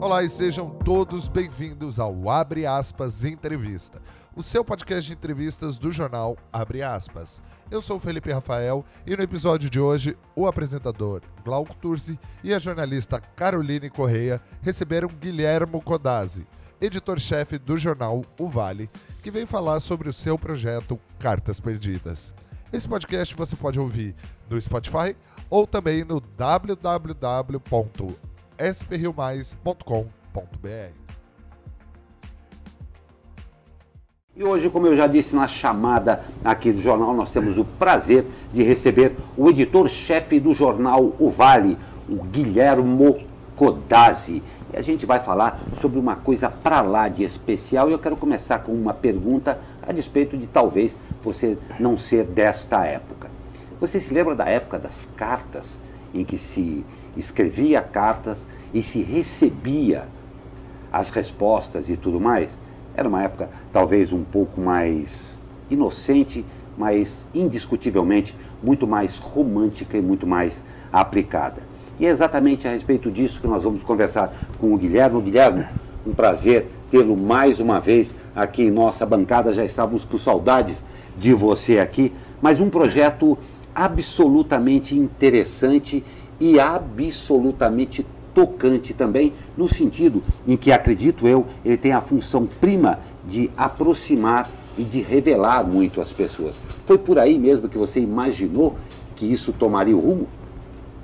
Olá e sejam todos bem-vindos ao Abre Aspas Entrevista, o seu podcast de entrevistas do jornal Abre Aspas. Eu sou o Felipe Rafael e no episódio de hoje, o apresentador Glauco Tursi e a jornalista Caroline Correia receberam Guilhermo Codazzi, editor-chefe do jornal O Vale, que veio falar sobre o seu projeto Cartas Perdidas. Esse podcast você pode ouvir no Spotify ou também no www.spriomais.com.br. E hoje, como eu já disse na chamada aqui do jornal, nós temos o prazer de receber o editor-chefe do jornal O Vale, o Guilhermo Codazzi. E a gente vai falar sobre uma coisa para lá de especial e eu quero começar com uma pergunta a despeito de talvez você não ser desta época. Você se lembra da época das cartas, em que se escrevia cartas e se recebia as respostas e tudo mais? Era uma época talvez um pouco mais inocente, mas indiscutivelmente muito mais romântica e muito mais aplicada. E é exatamente a respeito disso que nós vamos conversar com o Guilherme. Guilherme, um prazer tê-lo mais uma vez aqui em nossa bancada. Já estávamos com saudades de você aqui, mas um projeto absolutamente interessante e absolutamente tocante também, no sentido em que, acredito eu, ele tem a função prima de aproximar e de revelar muito as pessoas. Foi por aí mesmo que você imaginou que isso tomaria o rumo?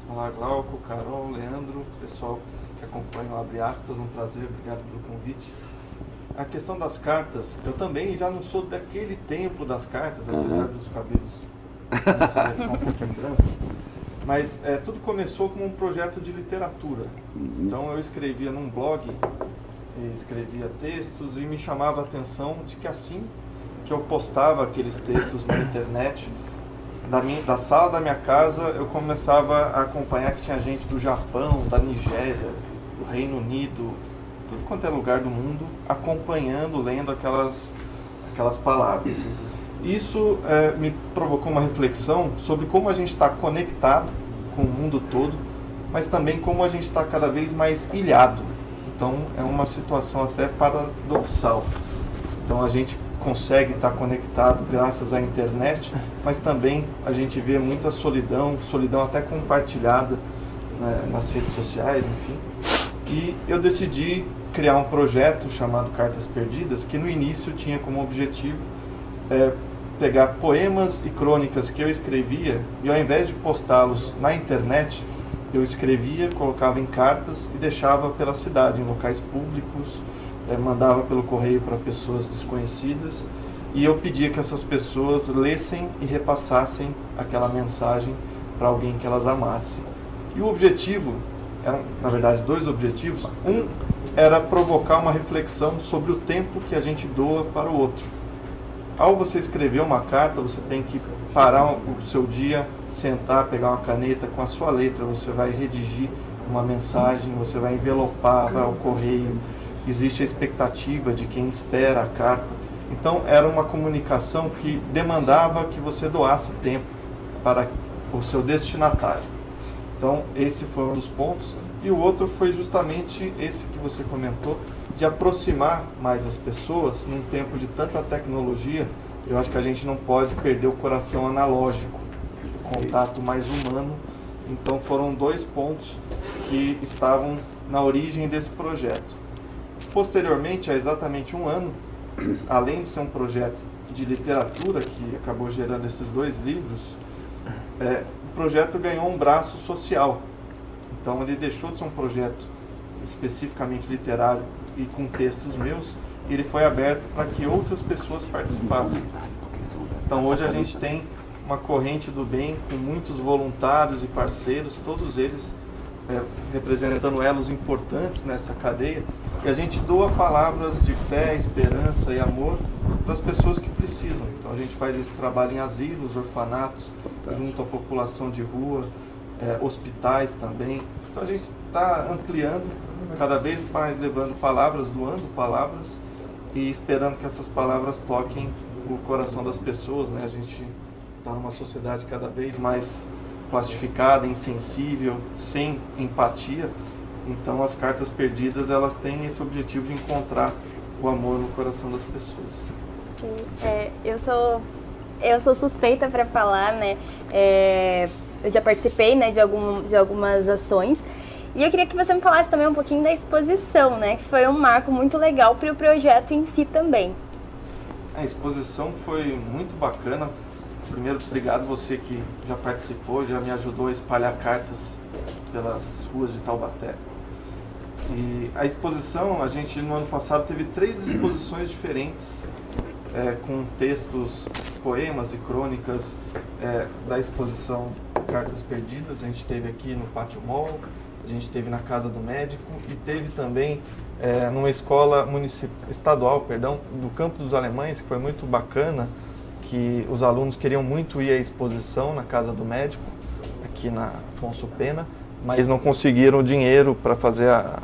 Olá, Glauco, Carol, Leandro, pessoal que acompanha o Abre Aspas, um prazer, obrigado pelo convite. A questão das cartas, eu também já não sou daquele tempo das cartas, apesar uhum. dos cabelos começarem a ficar um pouquinho brancos. Mas é, tudo começou como um projeto de literatura. Uhum. Então eu escrevia num blog, escrevia textos e me chamava a atenção de que assim que eu postava aqueles textos na internet, da, minha, da sala da minha casa eu começava a acompanhar que tinha gente do Japão, da Nigéria, do Reino Unido, tudo quanto é lugar do mundo, acompanhando, lendo aquelas, aquelas palavras. Isso é, me provocou uma reflexão sobre como a gente está conectado com o mundo todo, mas também como a gente está cada vez mais ilhado. Então é uma situação até paradoxal. Então a gente consegue estar conectado graças à internet, mas também a gente vê muita solidão, solidão até compartilhada né, nas redes sociais, enfim. E eu decidi criar um projeto chamado Cartas Perdidas, que no início tinha como objetivo é, pegar poemas e crônicas que eu escrevia e ao invés de postá-los na internet, eu escrevia, colocava em cartas e deixava pela cidade, em locais públicos, é, mandava pelo correio para pessoas desconhecidas e eu pedia que essas pessoas lessem e repassassem aquela mensagem para alguém que elas amassem. E o objetivo, eram na verdade dois objetivos. Um era provocar uma reflexão sobre o tempo que a gente doa para o outro. Ao você escrever uma carta, você tem que parar o seu dia, sentar, pegar uma caneta com a sua letra, você vai redigir uma mensagem, você vai envelopar, vai ao correio, existe a expectativa de quem espera a carta. Então era uma comunicação que demandava que você doasse tempo para o seu destinatário. Então esse foi um dos pontos. E o outro foi justamente esse que você comentou, de aproximar mais as pessoas num tempo de tanta tecnologia. Eu acho que a gente não pode perder o coração analógico, o contato mais humano. Então foram dois pontos que estavam na origem desse projeto. Posteriormente, há exatamente um ano, além de ser um projeto de literatura que acabou gerando esses dois livros, é, o projeto ganhou um braço social. Então ele deixou de ser um projeto especificamente literário e com textos meus, ele foi aberto para que outras pessoas participassem. Então hoje a gente tem uma corrente do bem com muitos voluntários e parceiros, todos eles é, representando elos importantes nessa cadeia, e a gente doa palavras de fé, esperança e amor para as pessoas que precisam. Então a gente faz esse trabalho em asilos, orfanatos, junto à população de rua, é, hospitais também. Então a gente está ampliando, cada vez mais levando palavras, doando palavras e esperando que essas palavras toquem o coração das pessoas. Né? A gente está numa sociedade cada vez mais plastificada, insensível, sem empatia. Então as cartas perdidas elas têm esse objetivo de encontrar o amor no coração das pessoas. Sim, é, eu sou eu sou suspeita para falar, né? É, eu já participei, né, de, algum, de algumas ações. E eu queria que você me falasse também um pouquinho da exposição, né? Que foi um marco muito legal para o projeto em si também. A exposição foi muito bacana. Primeiro, obrigado você que já participou, já me ajudou a espalhar cartas pelas ruas de Taubaté. E a exposição, a gente no ano passado teve três exposições diferentes, é, com textos, poemas e crônicas é, da exposição Cartas Perdidas. A gente teve aqui no Pátio Mall, a gente teve na Casa do Médico e teve também é, numa escola estadual, perdão, do Campo dos Alemães, que foi muito bacana, que os alunos queriam muito ir à exposição na Casa do Médico, aqui na Afonso Pena, mas não conseguiram dinheiro para fazer a,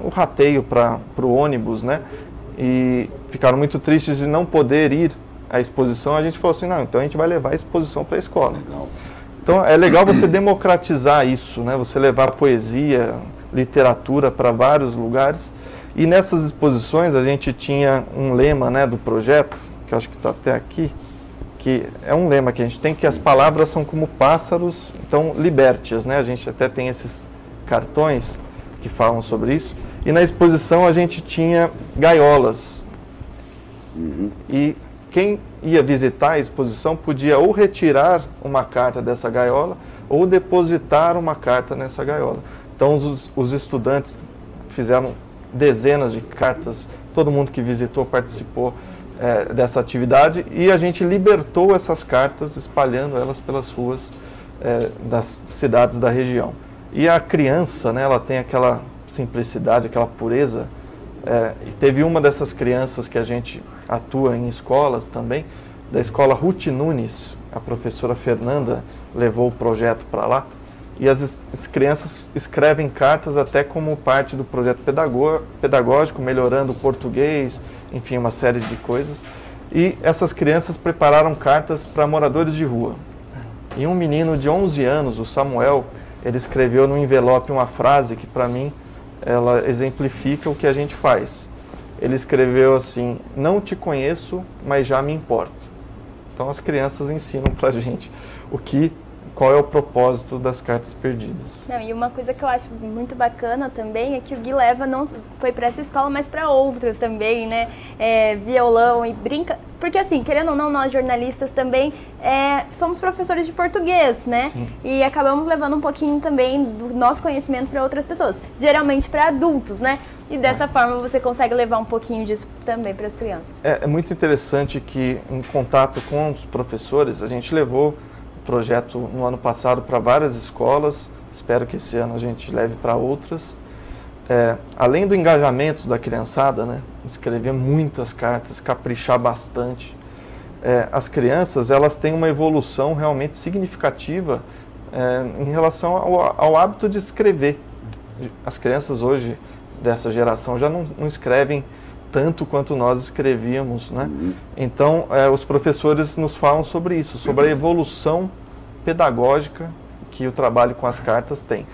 o rateio para o ônibus, né? E ficaram muito tristes de não poder ir à exposição. A gente falou assim, não, então a gente vai levar a exposição para a escola. Legal. Então é legal você democratizar isso, né? Você levar poesia, literatura para vários lugares. E nessas exposições a gente tinha um lema, né, do projeto, que acho que está até aqui, que é um lema que a gente tem que as palavras são como pássaros, então liberte-as, né? A gente até tem esses cartões que falam sobre isso. E na exposição a gente tinha gaiolas. Uhum. E quem ia visitar a exposição podia ou retirar uma carta dessa gaiola ou depositar uma carta nessa gaiola. Então os, os estudantes fizeram dezenas de cartas, todo mundo que visitou participou é, dessa atividade e a gente libertou essas cartas espalhando elas pelas ruas é, das cidades da região. E a criança, né, ela tem aquela simplicidade, aquela pureza. É, e teve uma dessas crianças que a gente atua em escolas também, da escola Ruth Nunes, a professora Fernanda levou o projeto para lá. E as, as, crianças escrevem cartas até como parte do projeto pedagógico, melhorando o português, enfim, uma série de coisas. E essas crianças prepararam cartas para moradores de rua. E um menino de 11 anos, o Samuel, ele escreveu no envelope uma frase que para mim ela exemplifica o que a gente faz. Ele escreveu assim: Não te conheço, mas já me importo. Então as crianças ensinam para gente o que qual é o propósito das cartas perdidas. Não, e uma coisa que eu acho muito bacana também é que o Gui leva não foi para essa escola, mas para outras também, né? É, violão e brinca. Porque assim, querendo ou não, nós jornalistas também é, somos professores de português, né? Sim. E acabamos levando um pouquinho também do nosso conhecimento para outras pessoas, geralmente para adultos, né? E dessa é. forma você consegue levar um pouquinho disso também para as crianças. É, é muito interessante que, em contato com os professores, a gente levou projeto no ano passado para várias escolas, espero que esse ano a gente leve para outras. É, além do engajamento da criançada, né, escrever muitas cartas, caprichar bastante, é, as crianças elas têm uma evolução realmente significativa é, em relação ao, ao, hábito de escrever. As crianças hoje dessa geração já não, não escrevem tanto quanto nós escrevíamos, né? Uhum. Então, é, os professores nos falam sobre isso, sobre a evolução pedagógica que o trabalho com as cartas tem.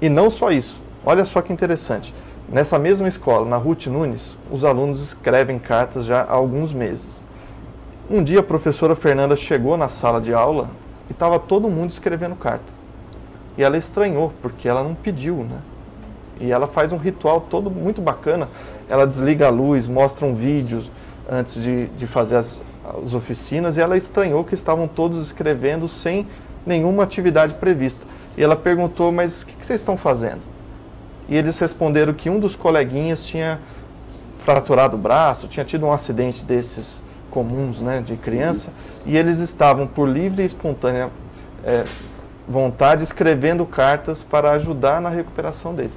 E não só isso. Olha só que interessante. Nessa mesma escola, na Ruth Nunes, os alunos escrevem cartas já há alguns meses. Um dia a professora Fernanda chegou na sala de aula e estava todo mundo escrevendo carta. E ela estranhou, porque ela não pediu, né? E ela faz um ritual todo muito bacana ela desliga a luz, mostra um vídeo antes de, de fazer as, as oficinas e ela estranhou que estavam todos escrevendo sem nenhuma atividade prevista. E ela perguntou, mas o que, que vocês estão fazendo? E eles responderam que um dos coleguinhas tinha fraturado o braço, tinha tido um acidente desses comuns, né, de criança, e eles estavam por livre e espontânea é, vontade escrevendo cartas para ajudar na recuperação dele.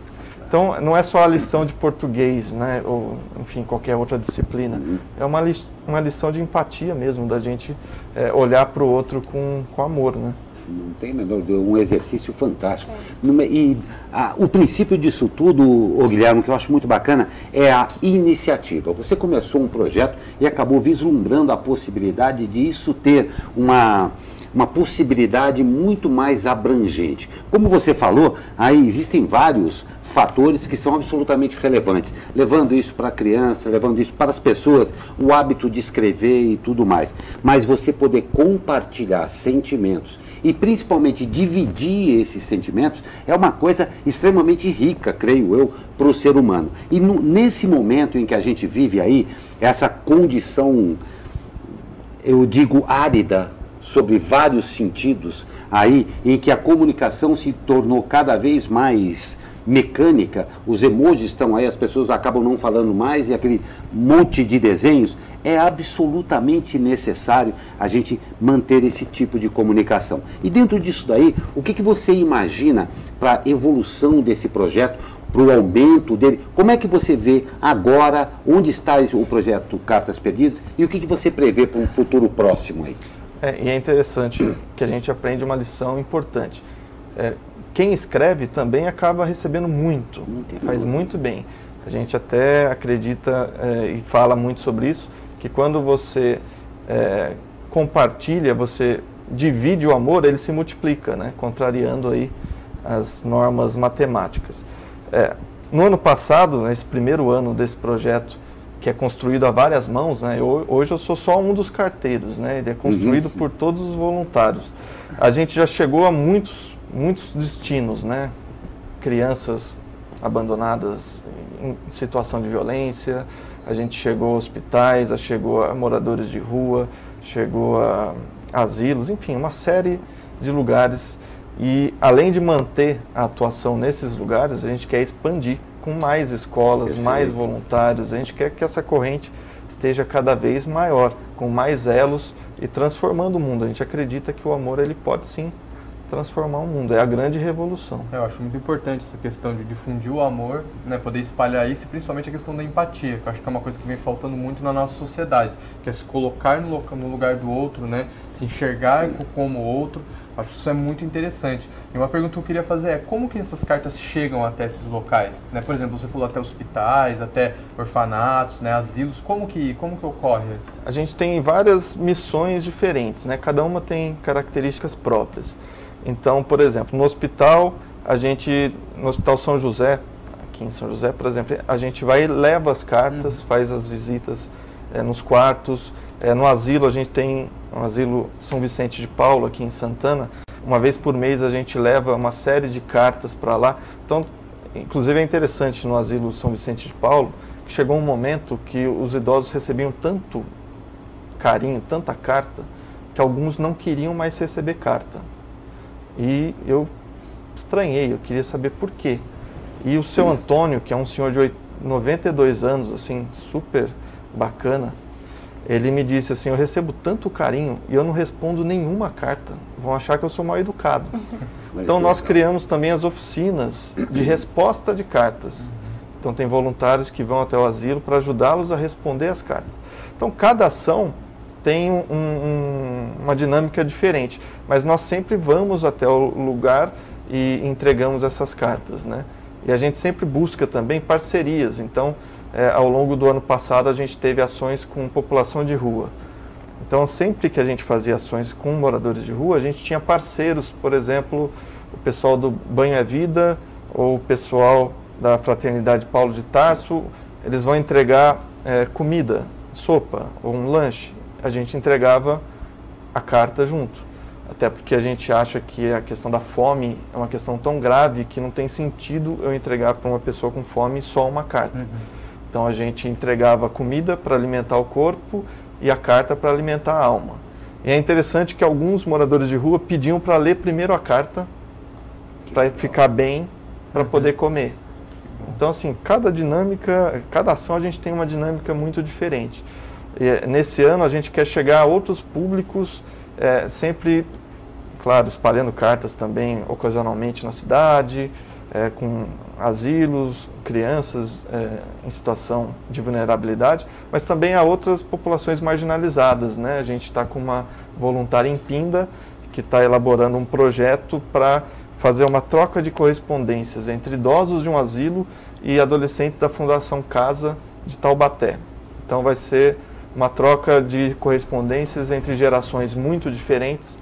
Então, não é só a lição de português, né, ou, enfim, qualquer outra disciplina. É uma, li uma lição de empatia mesmo, da gente é, olhar para o outro com, com amor, né. Não tem menor um exercício fantástico. É. E a, o princípio disso tudo, o Guilherme, que eu acho muito bacana, é a iniciativa. Você começou um projeto e acabou vislumbrando a possibilidade de isso ter uma uma possibilidade muito mais abrangente. Como você falou, aí existem vários fatores que são absolutamente relevantes, levando isso para a criança, levando isso para as pessoas, o hábito de escrever e tudo mais. Mas você poder compartilhar sentimentos e principalmente dividir esses sentimentos é uma coisa extremamente rica, creio eu, para o ser humano. E no, nesse momento em que a gente vive aí, essa condição, eu digo, árida sobre vários sentidos, aí em que a comunicação se tornou cada vez mais mecânica, os emojis estão aí, as pessoas acabam não falando mais e aquele monte de desenhos, é absolutamente necessário a gente manter esse tipo de comunicação. E dentro disso daí, o que, que você imagina para a evolução desse projeto, para o aumento dele? Como é que você vê agora, onde está o projeto Cartas Perdidas e o que, que você prevê para um futuro próximo aí? É, e é interessante que a gente aprende uma lição importante. É, quem escreve também acaba recebendo muito, faz muito bem. A gente até acredita é, e fala muito sobre isso, que quando você é, compartilha, você divide o amor, ele se multiplica, né? contrariando aí as normas matemáticas. É, no ano passado, nesse primeiro ano desse projeto, que é construído a várias mãos, né? Eu, hoje eu sou só um dos carteiros, né? Ele é construído uhum. por todos os voluntários. A gente já chegou a muitos, muitos destinos, né? Crianças abandonadas em situação de violência, a gente chegou a hospitais, a chegou a moradores de rua, chegou a asilos, enfim, uma série de lugares. E além de manter a atuação nesses lugares, a gente quer expandir com mais escolas, mais voluntários. A gente quer que essa corrente esteja cada vez maior, com mais elos e transformando o mundo. A gente acredita que o amor ele pode sim transformar o mundo. É a grande revolução. Eu acho muito importante essa questão de difundir o amor, né, poder espalhar isso e principalmente a questão da empatia, que eu acho que é uma coisa que vem faltando muito na nossa sociedade, que é se colocar no, lugar do outro, né, se enxergar como outro. Acho que isso é muito interessante. E uma pergunta que eu queria fazer é como que essas cartas chegam até esses locais? Né? Por exemplo, você falou até hospitais, até orfanatos, né, asilos. Como que, como que ocorre isso? A gente tem várias missões diferentes, né? cada uma tem características próprias. Então, por exemplo, no hospital, a gente, no Hospital São José, aqui em São José, por exemplo, a gente vai e leva as cartas, uhum. faz as visitas é, nos quartos. É, no asilo, a gente tem um asilo São Vicente de Paulo, aqui em Santana. Uma vez por mês a gente leva uma série de cartas para lá. Então, inclusive é interessante no asilo São Vicente de Paulo, que chegou um momento que os idosos recebiam tanto carinho, tanta carta, que alguns não queriam mais receber carta. E eu estranhei, eu queria saber por quê. E o seu Antônio, que é um senhor de 92 anos, assim, super bacana, ele me disse assim: Eu recebo tanto carinho e eu não respondo nenhuma carta. Vão achar que eu sou mal educado. Então, nós criamos também as oficinas de resposta de cartas. Então, tem voluntários que vão até o asilo para ajudá-los a responder as cartas. Então, cada ação tem um, um, uma dinâmica diferente, mas nós sempre vamos até o lugar e entregamos essas cartas, né? E a gente sempre busca também parcerias. Então, é, ao longo do ano passado, a gente teve ações com população de rua. Então, sempre que a gente fazia ações com moradores de rua, a gente tinha parceiros, por exemplo, o pessoal do Banho é Vida ou o pessoal da Fraternidade Paulo de Tarso, eles vão entregar é, comida, sopa ou um lanche a gente entregava a carta junto. Até porque a gente acha que a questão da fome é uma questão tão grave que não tem sentido eu entregar para uma pessoa com fome só uma carta. Uhum. Então a gente entregava comida para alimentar o corpo e a carta para alimentar a alma. E é interessante que alguns moradores de rua pediam para ler primeiro a carta, para ficar bem, para uhum. poder comer. Então, assim, cada dinâmica, cada ação a gente tem uma dinâmica muito diferente. E, nesse ano a gente quer chegar a outros públicos, é, sempre, claro, espalhando cartas também ocasionalmente na cidade, é, com asilos, crianças é, em situação de vulnerabilidade, mas também a outras populações marginalizadas. Né? A gente está com uma voluntária em Pinda que está elaborando um projeto para fazer uma troca de correspondências entre idosos de um asilo e adolescentes da Fundação Casa de Taubaté. Então vai ser uma troca de correspondências entre gerações muito diferentes,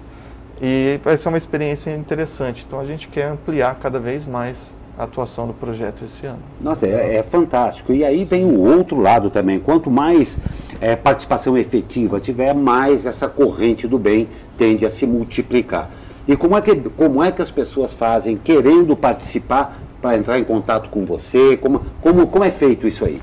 E vai ser uma experiência interessante. Então a gente quer ampliar cada vez mais a atuação do projeto esse ano. Nossa, é, é fantástico. E aí vem o outro lado também. Quanto mais é, participação efetiva tiver, mais essa corrente do bem tende a se multiplicar. E como é que, como é que as pessoas fazem querendo participar para entrar em contato com você? Como, como, como é feito isso aí?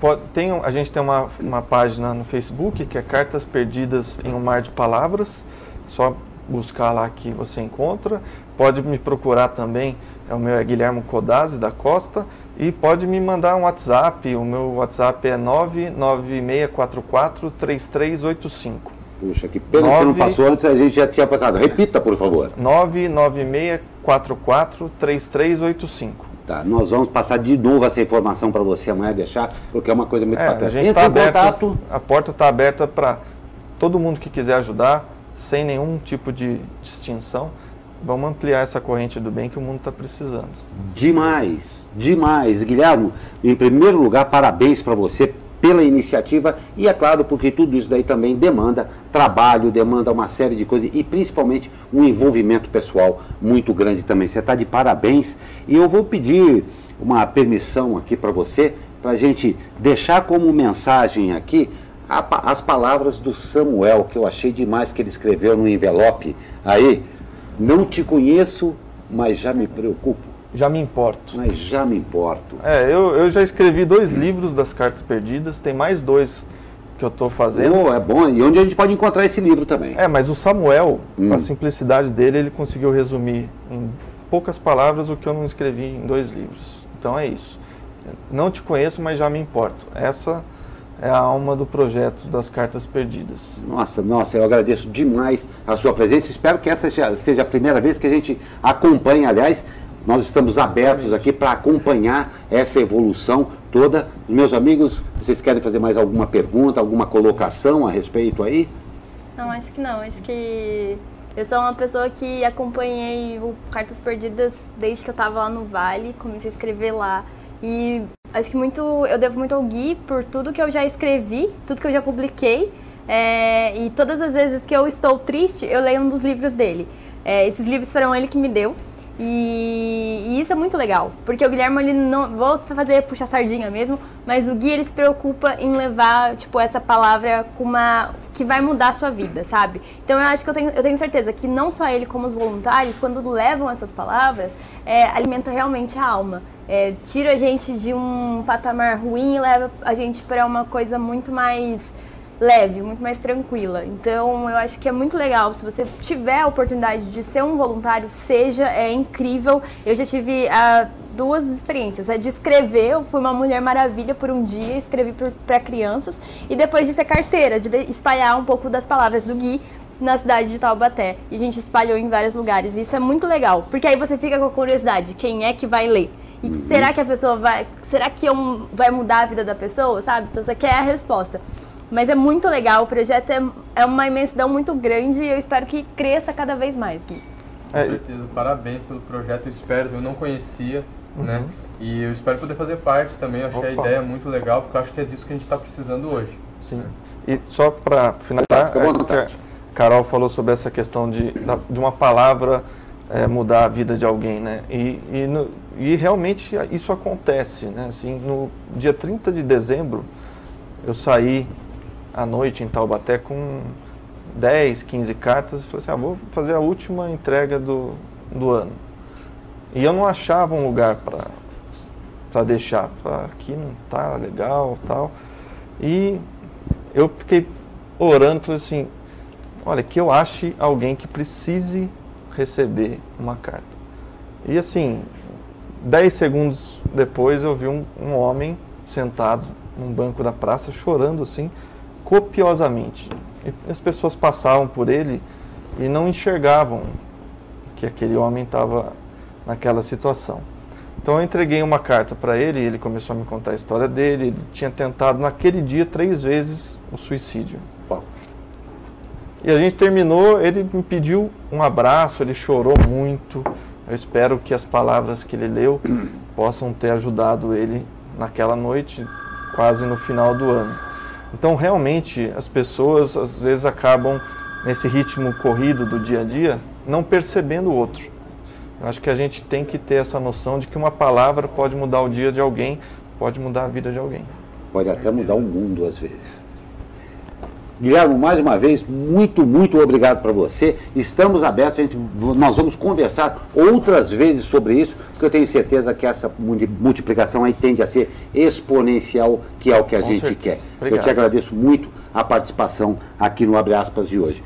Pode, tem, a gente tem uma, uma página no Facebook que é Cartas Perdidas em um Mar de Palavras. Só buscar lá que você encontra. Pode me procurar também, é o meu é Guilherme Codazzi da Costa. E pode me mandar um WhatsApp, o meu WhatsApp é 996443385. Puxa, que pena 9... que não passou antes, a gente já tinha passado. Repita, por favor. 996443385. Tá, nós vamos passar de novo essa informação para você amanhã deixar, porque é uma coisa muito é, bacana. Entra tá em aberto, contato. A porta está aberta para todo mundo que quiser ajudar sem nenhum tipo de distinção, vamos ampliar essa corrente do bem que o mundo está precisando. Demais, demais. Guilherme, em primeiro lugar, parabéns para você pela iniciativa e, é claro, porque tudo isso daí também demanda trabalho, demanda uma série de coisas e principalmente um envolvimento pessoal muito grande também. Você está de parabéns e eu vou pedir uma permissão aqui para você, para a gente deixar como mensagem aqui as palavras do Samuel, que eu achei demais que ele escreveu no envelope. Aí, não te conheço, mas já me preocupo. Já me importo. Mas já me importo. É, eu, eu já escrevi dois livros das cartas perdidas, tem mais dois que eu estou fazendo. Oh, é bom. E onde a gente pode encontrar esse livro também? É, mas o Samuel, hum. a simplicidade dele, ele conseguiu resumir em poucas palavras o que eu não escrevi em dois livros. Então é isso. Não te conheço, mas já me importo. Essa é a alma do projeto das Cartas Perdidas. Nossa, nossa, eu agradeço demais a sua presença. Espero que essa seja a primeira vez que a gente acompanha, aliás, nós estamos abertos aqui para acompanhar essa evolução toda. Meus amigos, vocês querem fazer mais alguma pergunta, alguma colocação a respeito aí? Não, acho que não. Acho que eu sou uma pessoa que acompanhei o Cartas Perdidas desde que eu estava lá no Vale, comecei a escrever lá. E acho que muito eu devo muito ao Gui por tudo que eu já escrevi, tudo que eu já publiquei. É, e todas as vezes que eu estou triste, eu leio um dos livros dele. É, esses livros foram ele que me deu. E, e, isso é muito legal, porque o Guilherme ele não vou fazer puxar sardinha mesmo, mas o Gui ele se preocupa em levar tipo essa palavra com uma que vai mudar a sua vida, sabe? Então eu acho que eu tenho, eu tenho certeza que não só ele como os voluntários, quando levam essas palavras, é, alimenta realmente a alma é, tira a gente de um patamar ruim e leva a gente para uma coisa muito mais leve, muito mais tranquila. Então, eu acho que é muito legal. Se você tiver a oportunidade de ser um voluntário, seja, é incrível. Eu já tive ah, duas experiências. A de escrever, eu fui uma mulher maravilha por um dia, escrevi para crianças. E depois de ser carteira, de espalhar um pouco das palavras do Gui na cidade de Taubaté. E a gente espalhou em vários lugares. Isso é muito legal, porque aí você fica com a curiosidade, quem é que vai ler? E uhum. será que a pessoa vai. Será que é um, vai mudar a vida da pessoa, sabe? Então você quer a resposta. Mas é muito legal, o projeto é, é uma imensidão muito grande e eu espero que cresça cada vez mais, Gui. Com é, certeza, parabéns pelo projeto, eu espero, eu não conhecia, uhum. né? E eu espero poder fazer parte também, eu achei Opa. a ideia muito legal, porque eu acho que é disso que a gente está precisando hoje. Sim. E só para finalizar, é, a Carol falou sobre essa questão de, de uma palavra é, mudar a vida de alguém, né? E, e, no, e, realmente isso acontece, né? Assim, no dia 30 de dezembro, eu saí à noite em Taubaté com 10, 15 cartas e falei assim, ah, vou fazer a última entrega do, do ano. E eu não achava um lugar para deixar. Falei, aqui não tá legal tal. E eu fiquei orando, falei assim, olha, que eu ache alguém que precise receber uma carta. E assim, dez segundos depois eu vi um, um homem sentado num banco da praça chorando assim copiosamente. E as pessoas passavam por ele e não enxergavam que aquele homem estava naquela situação. Então eu entreguei uma carta para ele, e ele começou a me contar a história dele. Ele tinha tentado naquele dia três vezes o suicídio. E a gente terminou, ele me pediu um abraço, ele chorou muito. Eu espero que as palavras que ele leu possam ter ajudado ele naquela noite, quase no final do ano. Então, realmente, as pessoas às vezes acabam nesse ritmo corrido do dia a dia, não percebendo o outro. Eu acho que a gente tem que ter essa noção de que uma palavra pode mudar o dia de alguém, pode mudar a vida de alguém. Pode até mudar o mundo às vezes. Guilherme, mais uma vez, muito, muito obrigado para você. Estamos abertos, a gente, nós vamos conversar outras vezes sobre isso, porque eu tenho certeza que essa multiplicação aí tende a ser exponencial, que é o que a Com gente certeza. quer. Obrigado. Eu te agradeço muito a participação aqui no Abre Aspas de hoje.